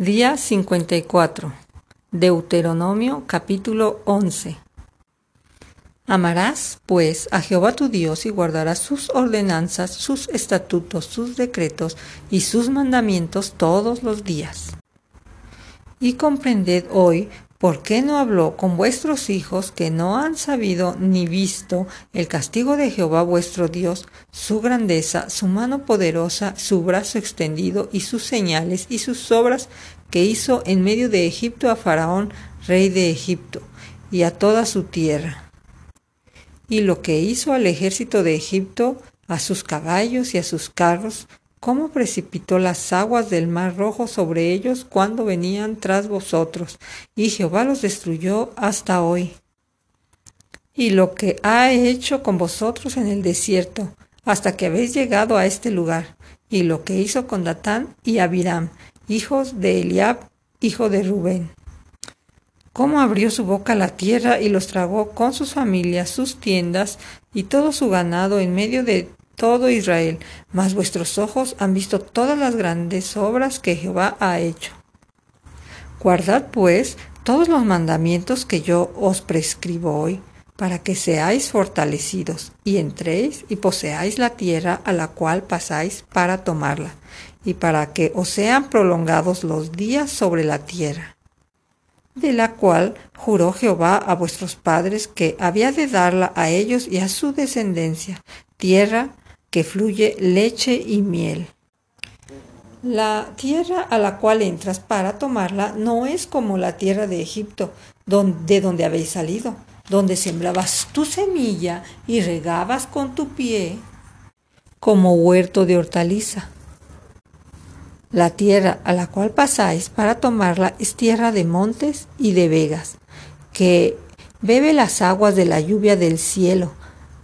Día 54. Deuteronomio capítulo 11. Amarás, pues, a Jehová tu Dios y guardarás sus ordenanzas, sus estatutos, sus decretos y sus mandamientos todos los días. Y comprended hoy ¿Por qué no habló con vuestros hijos que no han sabido ni visto el castigo de Jehová vuestro Dios, su grandeza, su mano poderosa, su brazo extendido y sus señales y sus obras que hizo en medio de Egipto a Faraón, rey de Egipto, y a toda su tierra? Y lo que hizo al ejército de Egipto, a sus caballos y a sus carros, cómo precipitó las aguas del mar rojo sobre ellos cuando venían tras vosotros, y Jehová los destruyó hasta hoy. Y lo que ha hecho con vosotros en el desierto, hasta que habéis llegado a este lugar, y lo que hizo con Datán y Abiram, hijos de Eliab, hijo de Rubén. Cómo abrió su boca la tierra y los tragó con sus familias, sus tiendas y todo su ganado en medio de todo Israel, mas vuestros ojos han visto todas las grandes obras que Jehová ha hecho. Guardad pues todos los mandamientos que yo os prescribo hoy, para que seáis fortalecidos, y entréis y poseáis la tierra a la cual pasáis para tomarla, y para que os sean prolongados los días sobre la tierra, de la cual juró Jehová a vuestros padres que había de darla a ellos y a su descendencia, tierra que fluye leche y miel. La tierra a la cual entras para tomarla no es como la tierra de Egipto, de donde habéis salido, donde sembrabas tu semilla y regabas con tu pie como huerto de hortaliza. La tierra a la cual pasáis para tomarla es tierra de montes y de vegas, que bebe las aguas de la lluvia del cielo,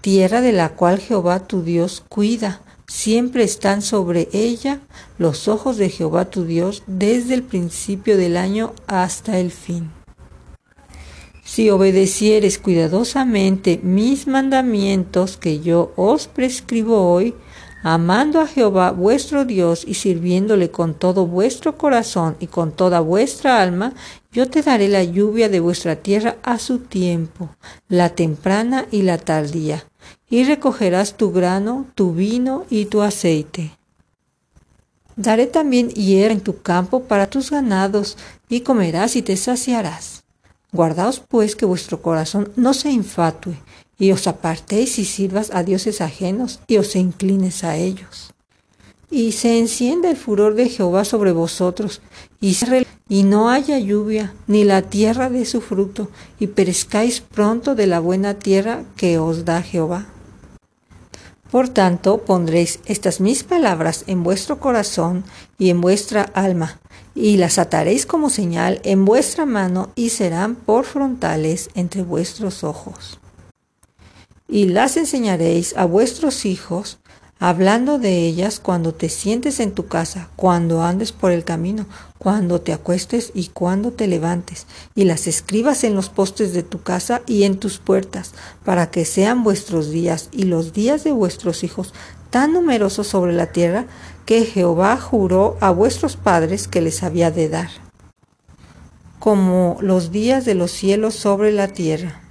tierra de la cual Jehová tu Dios cuida. Siempre están sobre ella los ojos de Jehová tu Dios desde el principio del año hasta el fin. Si obedecieres cuidadosamente mis mandamientos que yo os prescribo hoy, amando a Jehová vuestro Dios y sirviéndole con todo vuestro corazón y con toda vuestra alma, yo te daré la lluvia de vuestra tierra a su tiempo, la temprana y la tardía y recogerás tu grano, tu vino y tu aceite. Daré también hierba en tu campo para tus ganados, y comerás y te saciarás. Guardaos pues que vuestro corazón no se infatue, y os apartéis y sirvas a dioses ajenos, y os inclines a ellos. Y se encienda el furor de Jehová sobre vosotros, y, y no haya lluvia, ni la tierra de su fruto, y perezcáis pronto de la buena tierra que os da Jehová. Por tanto, pondréis estas mis palabras en vuestro corazón y en vuestra alma, y las ataréis como señal en vuestra mano y serán por frontales entre vuestros ojos. Y las enseñaréis a vuestros hijos, hablando de ellas cuando te sientes en tu casa, cuando andes por el camino, cuando te acuestes y cuando te levantes, y las escribas en los postes de tu casa y en tus puertas, para que sean vuestros días y los días de vuestros hijos tan numerosos sobre la tierra que Jehová juró a vuestros padres que les había de dar, como los días de los cielos sobre la tierra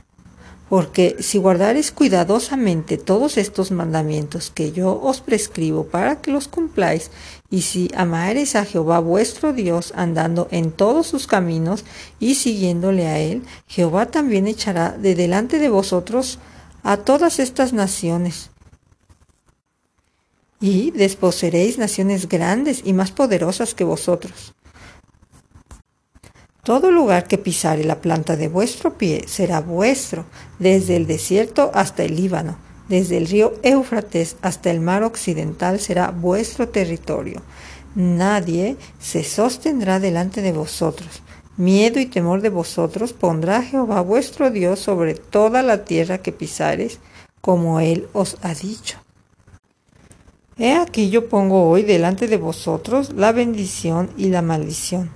porque si guardares cuidadosamente todos estos mandamientos que yo os prescribo para que los cumpláis, y si amares a Jehová vuestro Dios andando en todos sus caminos y siguiéndole a él, Jehová también echará de delante de vosotros a todas estas naciones. Y desposeréis naciones grandes y más poderosas que vosotros todo lugar que pisare la planta de vuestro pie será vuestro, desde el desierto hasta el Líbano, desde el río Éufrates hasta el mar occidental será vuestro territorio. Nadie se sostendrá delante de vosotros. Miedo y temor de vosotros pondrá Jehová vuestro Dios sobre toda la tierra que pisares, como él os ha dicho. He aquí yo pongo hoy delante de vosotros la bendición y la maldición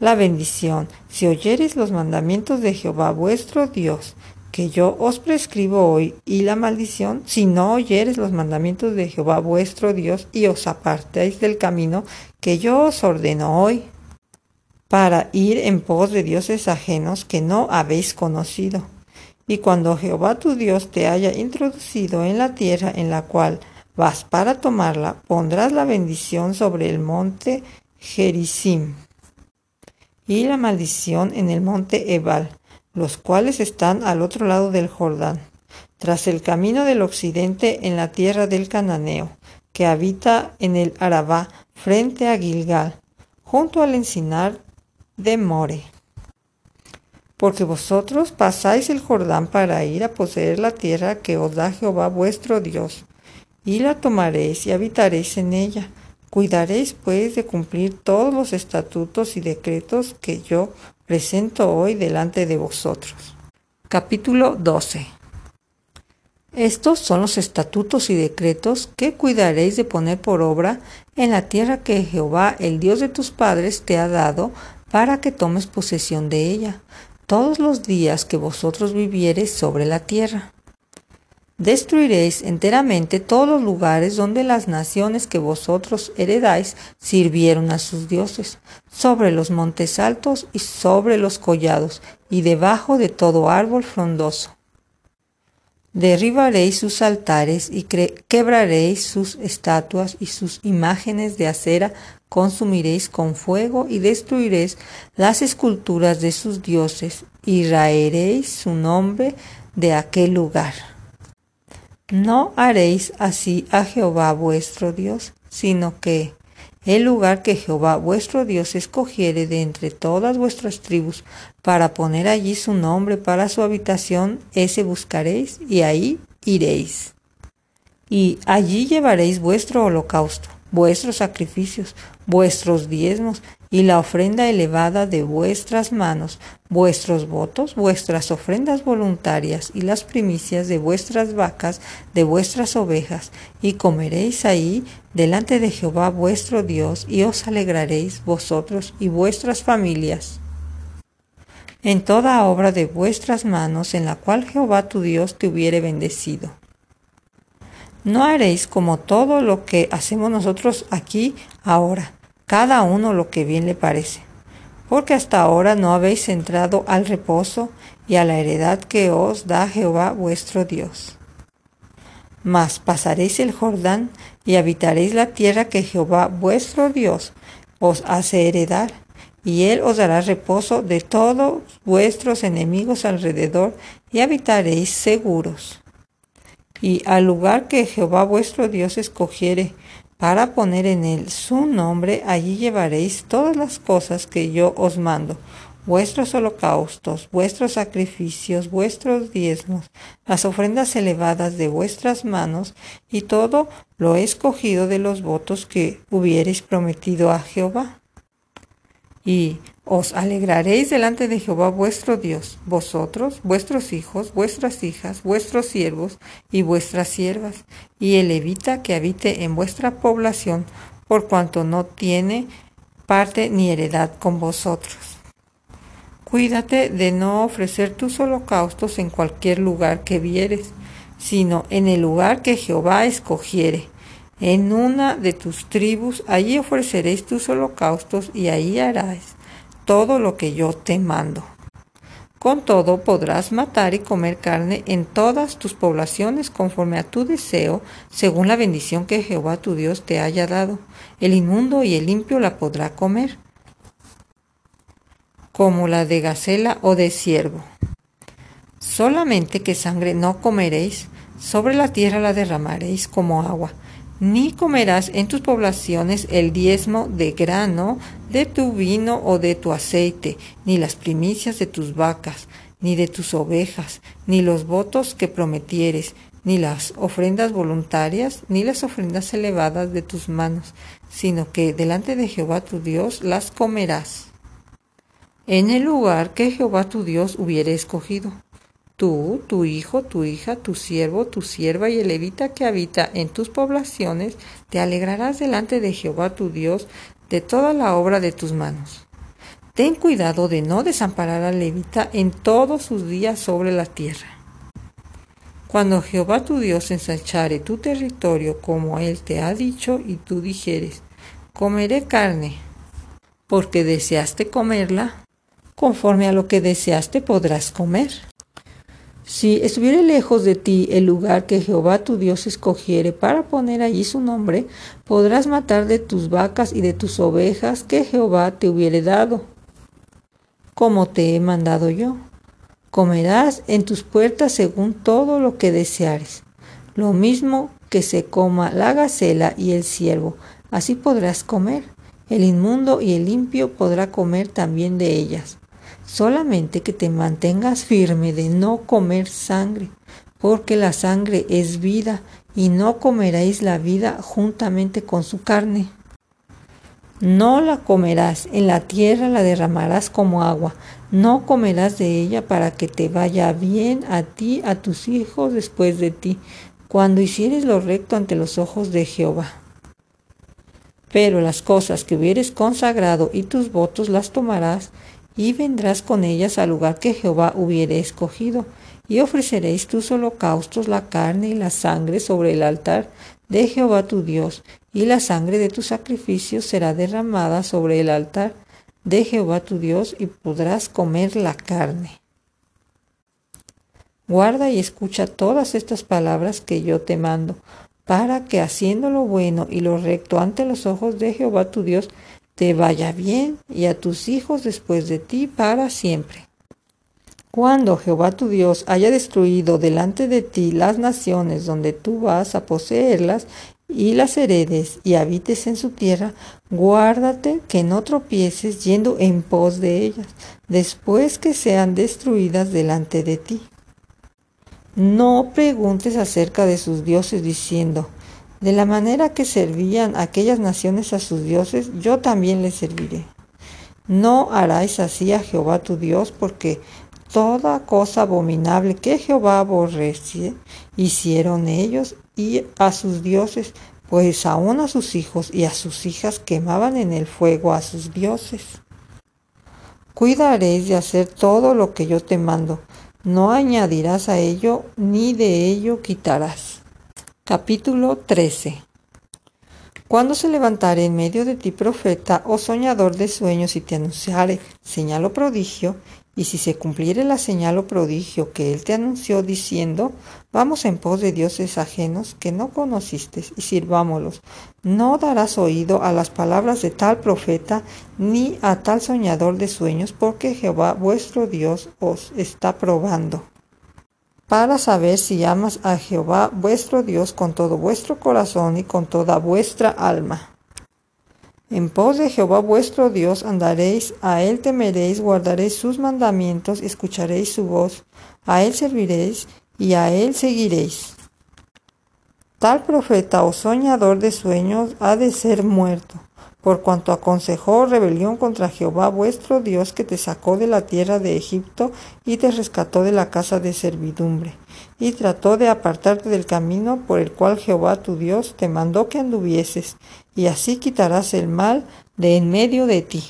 la bendición, si oyeres los mandamientos de Jehová vuestro Dios, que yo os prescribo hoy, y la maldición, si no oyeres los mandamientos de Jehová vuestro Dios, y os apartéis del camino que yo os ordeno hoy. para ir en pos de dioses ajenos que no habéis conocido. Y cuando Jehová tu Dios te haya introducido en la tierra en la cual vas para tomarla, pondrás la bendición sobre el monte Gerizim y la maldición en el monte Ebal, los cuales están al otro lado del Jordán, tras el camino del occidente en la tierra del Cananeo, que habita en el Arabá frente a Gilgal, junto al encinar de More. Porque vosotros pasáis el Jordán para ir a poseer la tierra que os da Jehová vuestro Dios, y la tomaréis y habitaréis en ella. Cuidaréis pues de cumplir todos los estatutos y decretos que yo presento hoy delante de vosotros. Capítulo 12 estos son los estatutos y decretos que cuidaréis de poner por obra en la tierra que Jehová, el Dios de tus padres, te ha dado para que tomes posesión de ella, todos los días que vosotros viviereis sobre la tierra. Destruiréis enteramente todos los lugares donde las naciones que vosotros heredáis sirvieron a sus dioses, sobre los montes altos y sobre los collados, y debajo de todo árbol frondoso Derribaréis sus altares y quebraréis sus estatuas y sus imágenes de acera consumiréis con fuego y destruiréis las esculturas de sus dioses y raeréis su nombre de aquel lugar. No haréis así a Jehová vuestro Dios, sino que el lugar que Jehová vuestro Dios escogiere de entre todas vuestras tribus para poner allí su nombre para su habitación, ese buscaréis y ahí iréis. Y allí llevaréis vuestro holocausto, vuestros sacrificios, vuestros diezmos y la ofrenda elevada de vuestras manos, vuestros votos, vuestras ofrendas voluntarias y las primicias de vuestras vacas, de vuestras ovejas, y comeréis ahí delante de Jehová vuestro Dios, y os alegraréis vosotros y vuestras familias en toda obra de vuestras manos en la cual Jehová tu Dios te hubiere bendecido. No haréis como todo lo que hacemos nosotros aquí ahora, cada uno lo que bien le parece, porque hasta ahora no habéis entrado al reposo y a la heredad que os da Jehová vuestro Dios. Mas pasaréis el Jordán y habitaréis la tierra que Jehová vuestro Dios os hace heredar, y él os dará reposo de todos vuestros enemigos alrededor, y habitaréis seguros. Y al lugar que Jehová vuestro Dios escogiere para poner en él su nombre, allí llevaréis todas las cosas que yo os mando, vuestros holocaustos, vuestros sacrificios, vuestros diezmos, las ofrendas elevadas de vuestras manos, y todo lo escogido de los votos que hubiereis prometido a Jehová. Y os alegraréis delante de Jehová vuestro Dios, vosotros, vuestros hijos, vuestras hijas, vuestros siervos y vuestras siervas, y el levita que habite en vuestra población, por cuanto no tiene parte ni heredad con vosotros. Cuídate de no ofrecer tus holocaustos en cualquier lugar que vieres, sino en el lugar que Jehová escogiere en una de tus tribus, allí ofreceréis tus holocaustos y ahí harás todo lo que yo te mando. Con todo podrás matar y comer carne en todas tus poblaciones conforme a tu deseo, según la bendición que Jehová tu Dios te haya dado. El inmundo y el limpio la podrá comer, como la de gacela o de ciervo. Solamente que sangre no comeréis, sobre la tierra la derramaréis como agua ni comerás en tus poblaciones el diezmo de grano de tu vino o de tu aceite, ni las primicias de tus vacas, ni de tus ovejas, ni los votos que prometieres, ni las ofrendas voluntarias, ni las ofrendas elevadas de tus manos, sino que delante de Jehová tu Dios las comerás. En el lugar que Jehová tu Dios hubiere escogido Tú, tu hijo, tu hija, tu siervo, tu sierva y el levita que habita en tus poblaciones, te alegrarás delante de Jehová tu Dios de toda la obra de tus manos. Ten cuidado de no desamparar al levita en todos sus días sobre la tierra. Cuando Jehová tu Dios ensanchare tu territorio como él te ha dicho y tú dijeres, comeré carne, porque deseaste comerla, conforme a lo que deseaste podrás comer. Si estuviere lejos de ti el lugar que Jehová tu Dios escogiere para poner allí su nombre, podrás matar de tus vacas y de tus ovejas que Jehová te hubiere dado, como te he mandado yo. Comerás en tus puertas según todo lo que deseares, lo mismo que se coma la gacela y el ciervo, así podrás comer. El inmundo y el limpio podrá comer también de ellas solamente que te mantengas firme de no comer sangre, porque la sangre es vida, y no comeréis la vida juntamente con su carne. No la comerás, en la tierra la derramarás como agua, no comerás de ella para que te vaya bien a ti, a tus hijos después de ti, cuando hicieres lo recto ante los ojos de Jehová. Pero las cosas que hubieres consagrado y tus votos las tomarás, y vendrás con ellas al lugar que Jehová hubiere escogido, y ofreceréis tus holocaustos, la carne y la sangre sobre el altar de Jehová tu Dios, y la sangre de tus sacrificios será derramada sobre el altar de Jehová tu Dios, y podrás comer la carne. Guarda y escucha todas estas palabras que yo te mando, para que haciendo lo bueno y lo recto ante los ojos de Jehová tu Dios, te vaya bien y a tus hijos después de ti para siempre. Cuando Jehová tu Dios haya destruido delante de ti las naciones donde tú vas a poseerlas y las heredes y habites en su tierra, guárdate que no tropieces yendo en pos de ellas, después que sean destruidas delante de ti. No preguntes acerca de sus dioses diciendo, de la manera que servían aquellas naciones a sus dioses, yo también les serviré. No haráis así a Jehová tu Dios, porque toda cosa abominable que Jehová aborrece, hicieron ellos y a sus dioses, pues aún a sus hijos y a sus hijas quemaban en el fuego a sus dioses. Cuidaréis de hacer todo lo que yo te mando, no añadirás a ello, ni de ello quitarás. Capítulo 13 Cuando se levantare en medio de ti profeta o soñador de sueños y te anunciare señal o prodigio, y si se cumpliere la señal o prodigio que él te anunció diciendo, vamos en pos de dioses ajenos que no conociste y sirvámoslos, no darás oído a las palabras de tal profeta ni a tal soñador de sueños, porque Jehová vuestro Dios os está probando para saber si amas a Jehová vuestro Dios con todo vuestro corazón y con toda vuestra alma. En pos de Jehová vuestro Dios andaréis, a él temeréis, guardaréis sus mandamientos, escucharéis su voz, a él serviréis y a él seguiréis. Tal profeta o soñador de sueños ha de ser muerto por cuanto aconsejó rebelión contra Jehová vuestro Dios que te sacó de la tierra de Egipto y te rescató de la casa de servidumbre, y trató de apartarte del camino por el cual Jehová tu Dios te mandó que anduvieses, y así quitarás el mal de en medio de ti.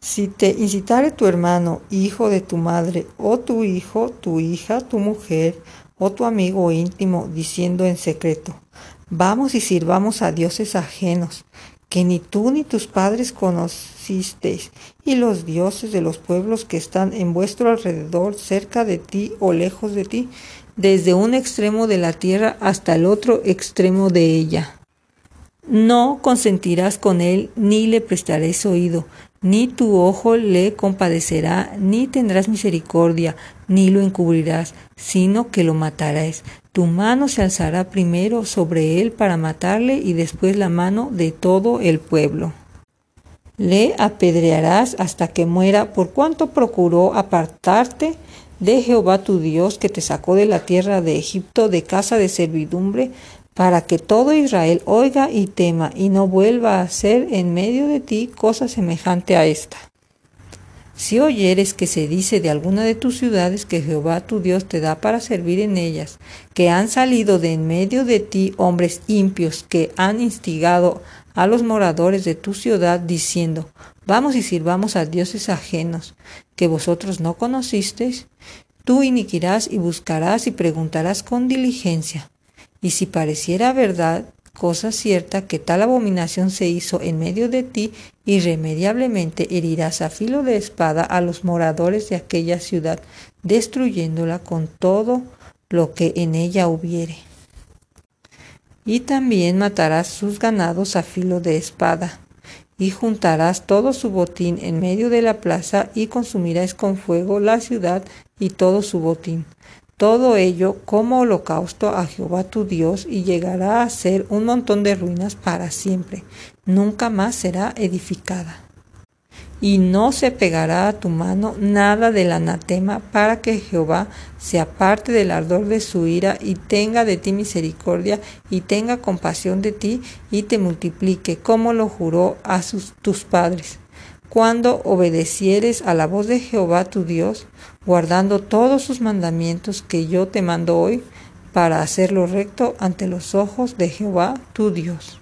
Si te incitare tu hermano, hijo de tu madre, o tu hijo, tu hija, tu mujer, o tu amigo íntimo, diciendo en secreto, Vamos y sirvamos a dioses ajenos, que ni tú ni tus padres conocisteis, y los dioses de los pueblos que están en vuestro alrededor, cerca de ti o lejos de ti, desde un extremo de la tierra hasta el otro extremo de ella. No consentirás con él, ni le prestaréis oído, ni tu ojo le compadecerá, ni tendrás misericordia, ni lo encubrirás, sino que lo matarás. Tu mano se alzará primero sobre él para matarle y después la mano de todo el pueblo. Le apedrearás hasta que muera por cuanto procuró apartarte de Jehová tu Dios que te sacó de la tierra de Egipto de casa de servidumbre para que todo Israel oiga y tema y no vuelva a hacer en medio de ti cosa semejante a esta. Si oyeres que se dice de alguna de tus ciudades que Jehová tu Dios te da para servir en ellas, que han salido de en medio de ti hombres impios que han instigado a los moradores de tu ciudad diciendo, vamos y sirvamos a dioses ajenos que vosotros no conocisteis, tú iniquirás y buscarás y preguntarás con diligencia y si pareciera verdad, cosa cierta que tal abominación se hizo en medio de ti, irremediablemente herirás a filo de espada a los moradores de aquella ciudad, destruyéndola con todo lo que en ella hubiere. Y también matarás sus ganados a filo de espada, y juntarás todo su botín en medio de la plaza, y consumirás con fuego la ciudad y todo su botín todo ello como holocausto a Jehová tu Dios y llegará a ser un montón de ruinas para siempre, nunca más será edificada. Y no se pegará a tu mano nada del anatema para que Jehová se aparte del ardor de su ira y tenga de ti misericordia y tenga compasión de ti y te multiplique como lo juró a tus padres cuando obedecieres a la voz de Jehová tu Dios, guardando todos sus mandamientos que yo te mando hoy, para hacerlo recto ante los ojos de Jehová tu Dios.